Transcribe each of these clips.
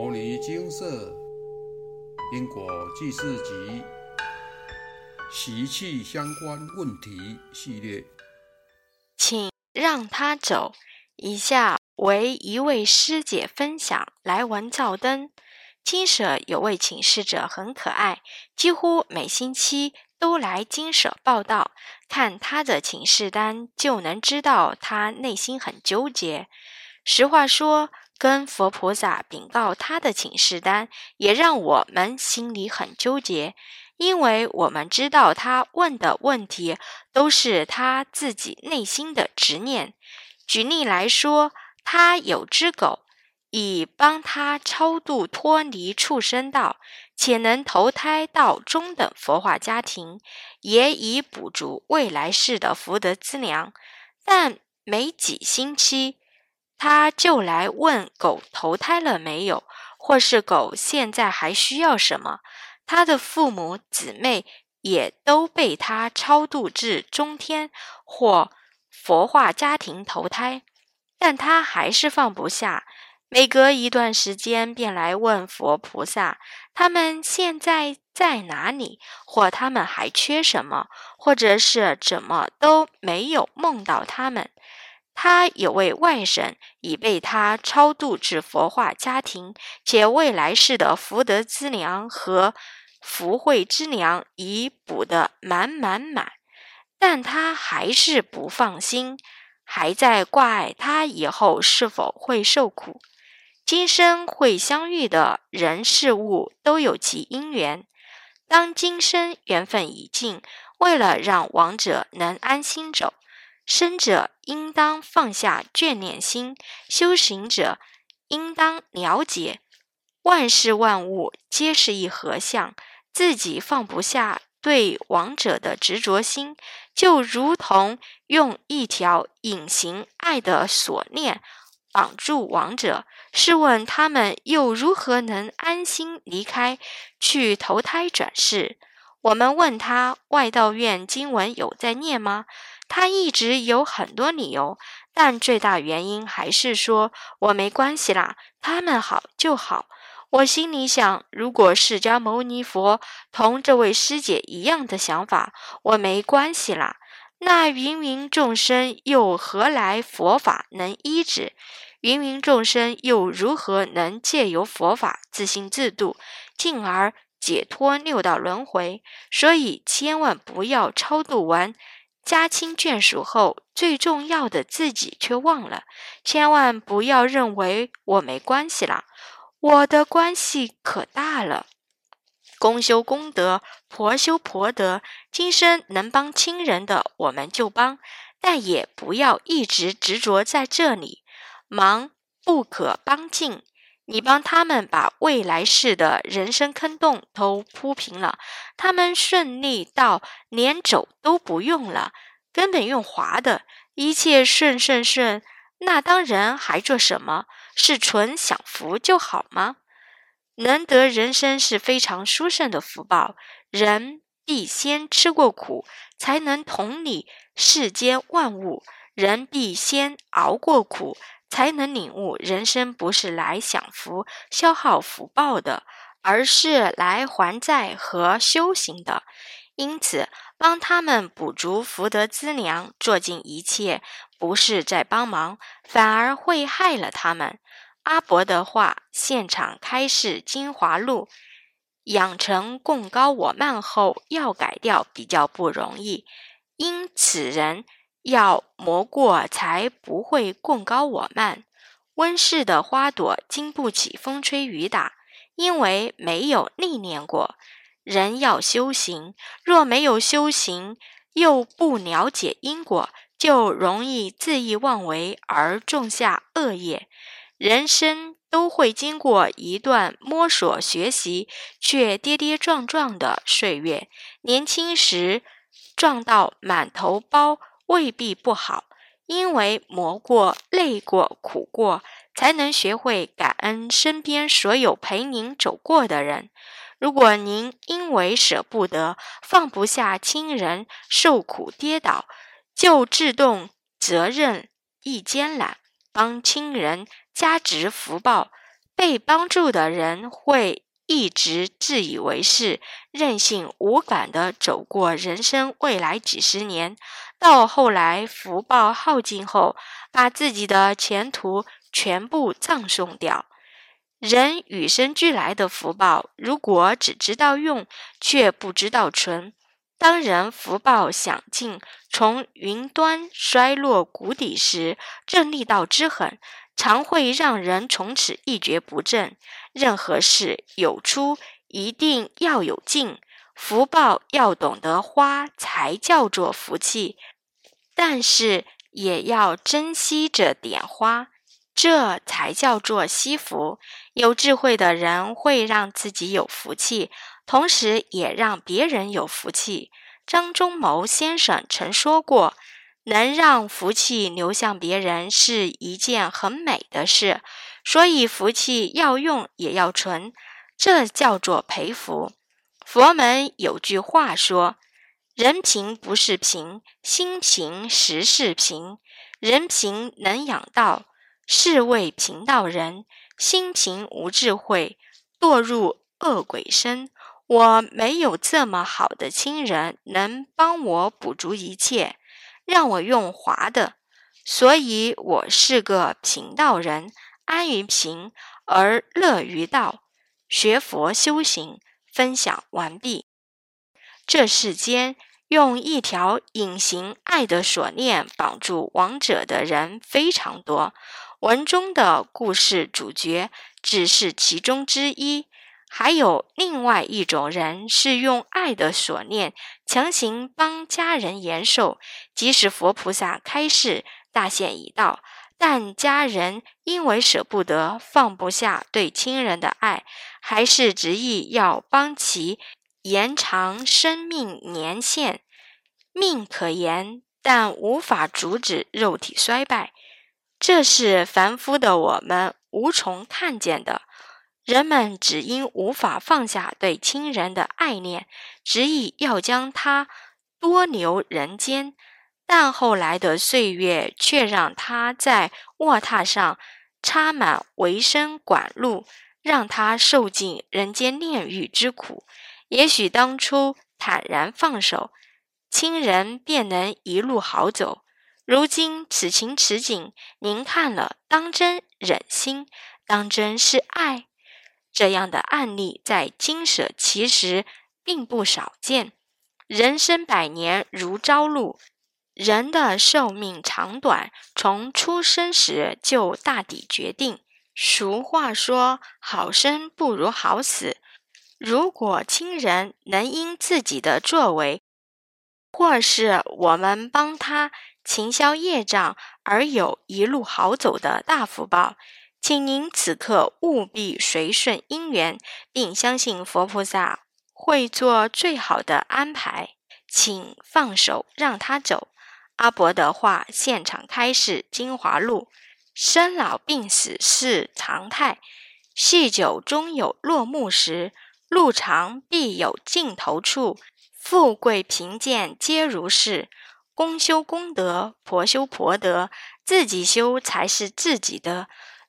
摩尼金色因果记事集习气相关问题系列，请让他走。以下为一位师姐分享来文照灯。金舍有位请示者很可爱，几乎每星期都来金舍报道。看他的请示单，就能知道他内心很纠结。实话说，跟佛菩萨禀告他的请示单，也让我们心里很纠结，因为我们知道他问的问题都是他自己内心的执念。举例来说，他有只狗，以帮他超度脱离畜生道，且能投胎到中等佛化家庭，也以补足未来世的福德资粮。但没几星期，他就来问狗投胎了没有，或是狗现在还需要什么。他的父母姊妹也都被他超度至中天或。佛化家庭投胎，但他还是放不下。每隔一段时间，便来问佛菩萨：他们现在在哪里？或他们还缺什么？或者是怎么都没有梦到他们？他有位外甥已被他超度至佛化家庭，且未来世的福德资粮和福慧之粮已补得满满满。但他还是不放心，还在挂碍他以后是否会受苦。今生会相遇的人事物都有其因缘，当今生缘分已尽，为了让亡者能安心走，生者应当放下眷恋心，修行者应当了解万事万物皆是一合相，自己放不下。对亡者的执着心，就如同用一条隐形爱的锁链绑住亡者。试问他们又如何能安心离开，去投胎转世？我们问他外道院经文有在念吗？他一直有很多理由，但最大原因还是说我没关系啦，他们好就好。我心里想，如果释迦牟尼佛同这位师姐一样的想法，我没关系啦。那芸芸众生又何来佛法能医治？芸芸众生又如何能借由佛法自信自度，进而解脱六道轮回？所以千万不要超度完家亲眷属后，最重要的自己却忘了。千万不要认为我没关系啦。我的关系可大了，公修公德，婆修婆德。今生能帮亲人的，我们就帮，但也不要一直执着在这里。忙不可帮尽，你帮他们把未来世的人生坑洞都铺平了，他们顺利到连走都不用了，根本用滑的，一切顺顺顺。那当然还做什么？是纯享福就好吗？能得人生是非常殊胜的福报。人必先吃过苦，才能同理世间万物；人必先熬过苦，才能领悟人生不是来享福、消耗福报的，而是来还债和修行的。因此，帮他们补足福德资粮，做尽一切，不是在帮忙，反而会害了他们。阿伯的话，现场开示精华录，养成共高我慢后，要改掉比较不容易，因此人要磨过，才不会共高我慢。温室的花朵经不起风吹雨打，因为没有历练过。人要修行，若没有修行，又不了解因果，就容易恣意妄为而种下恶业。人生都会经过一段摸索学习，却跌跌撞撞的岁月。年轻时撞到满头包未必不好，因为磨过、累过、苦过，才能学会感恩身边所有陪您走过的人。如果您因为舍不得、放不下亲人受苦跌倒，就自动责任一肩揽，帮亲人加值福报，被帮助的人会一直自以为是、任性无感地走过人生未来几十年，到后来福报耗尽后，把自己的前途全部葬送掉。人与生俱来的福报，如果只知道用，却不知道存，当人福报享尽，从云端衰落谷底时，这力道之狠，常会让人从此一蹶不振。任何事有出，一定要有进，福报要懂得花，才叫做福气。但是也要珍惜着点花。这才叫做惜福。有智慧的人会让自己有福气，同时也让别人有福气。张忠谋先生曾说过：“能让福气流向别人是一件很美的事。”所以，福气要用也要存，这叫做培福。佛门有句话说：“人贫不是贫，心贫实是贫。人贫能养道。”是谓贫道人，心贫无智慧，堕入恶鬼身。我没有这么好的亲人能帮我补足一切，让我用华的，所以我是个贫道人，安于贫而乐于道。学佛修行，分享完毕。这世间用一条隐形爱的锁链绑住亡者的人非常多。文中的故事主角只是其中之一，还有另外一种人是用爱的锁链强行帮家人延寿。即使佛菩萨开示大限已到，但家人因为舍不得、放不下对亲人的爱，还是执意要帮其延长生命年限。命可延，但无法阻止肉体衰败。这是凡夫的我们无从看见的。人们只因无法放下对亲人的爱念，执意要将他多留人间。但后来的岁月却让他在卧榻上插满维生管路，让他受尽人间炼狱之苦。也许当初坦然放手，亲人便能一路好走。如今此情此景，您看了当真忍心？当真是爱？这样的案例在金舍其实并不少见。人生百年如朝露，人的寿命长短从出生时就大抵决定。俗话说：“好生不如好死。”如果亲人能因自己的作为，或是我们帮他。勤消业障而有一路好走的大福报，请您此刻务必随顺因缘，并相信佛菩萨会做最好的安排。请放手让他走。阿伯的话，现场开示《精华录》：生老病死是常态，细酒终有落幕时，路长必有尽头处，富贵贫贱皆如是。公修公德，婆修婆德，自己修才是自己的。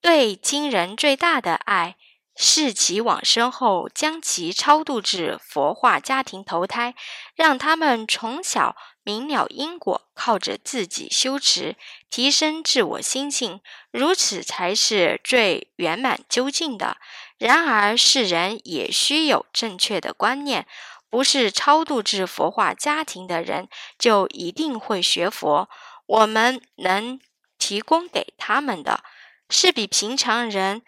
对亲人最大的爱，是其往生后将其超度至佛化家庭投胎，让他们从小明了因果，靠着自己修持，提升自我心性，如此才是最圆满究竟的。然而世人也需有正确的观念。不是超度至佛化家庭的人就一定会学佛。我们能提供给他们的，是比平常人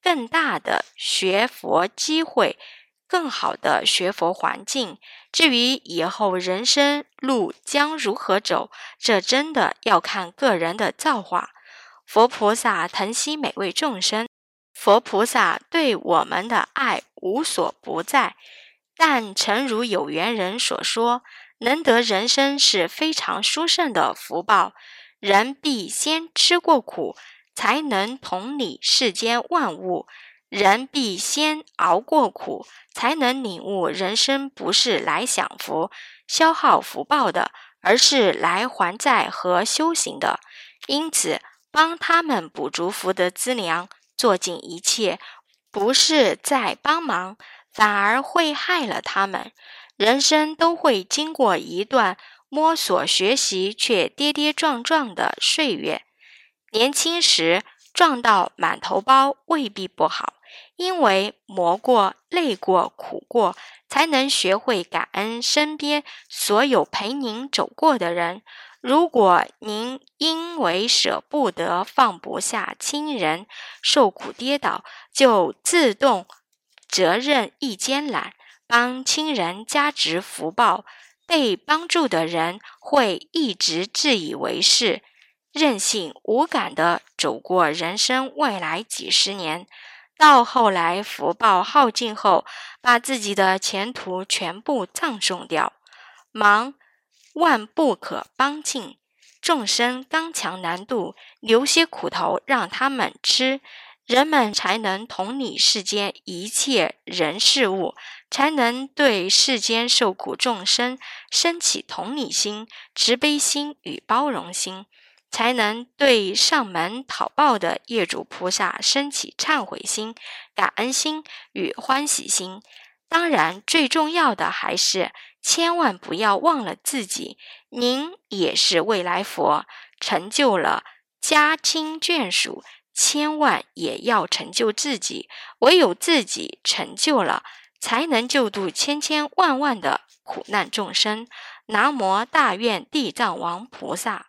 更大的学佛机会，更好的学佛环境。至于以后人生路将如何走，这真的要看个人的造化。佛菩萨疼惜每位众生，佛菩萨对我们的爱无所不在。但诚如有缘人所说，能得人生是非常殊胜的福报。人必先吃过苦，才能同理世间万物；人必先熬过苦，才能领悟人生不是来享福、消耗福报的，而是来还债和修行的。因此，帮他们补足福德资粮，做尽一切，不是在帮忙，反而会害了他们。人生都会经过一段摸索、学习却跌跌撞撞的岁月。年轻时撞到满头包未必不好，因为磨过、累过、苦过，才能学会感恩身边所有陪您走过的人。如果您因为舍不得、放不下亲人，受苦跌倒，就自动责任一肩揽。帮亲人加值福报，被帮助的人会一直自以为是、任性无感地走过人生未来几十年，到后来福报耗尽后，把自己的前途全部葬送掉。忙万不可帮尽，众生刚强难渡，留些苦头让他们吃。人们才能同理世间一切人事物，才能对世间受苦众生升起同理心、慈悲心与包容心，才能对上门讨报的业主菩萨升起忏悔心、感恩心与欢喜心。当然，最重要的还是千万不要忘了自己，您也是未来佛，成就了家亲眷属。千万也要成就自己，唯有自己成就了，才能救度千千万万的苦难众生。南无大愿地藏王菩萨。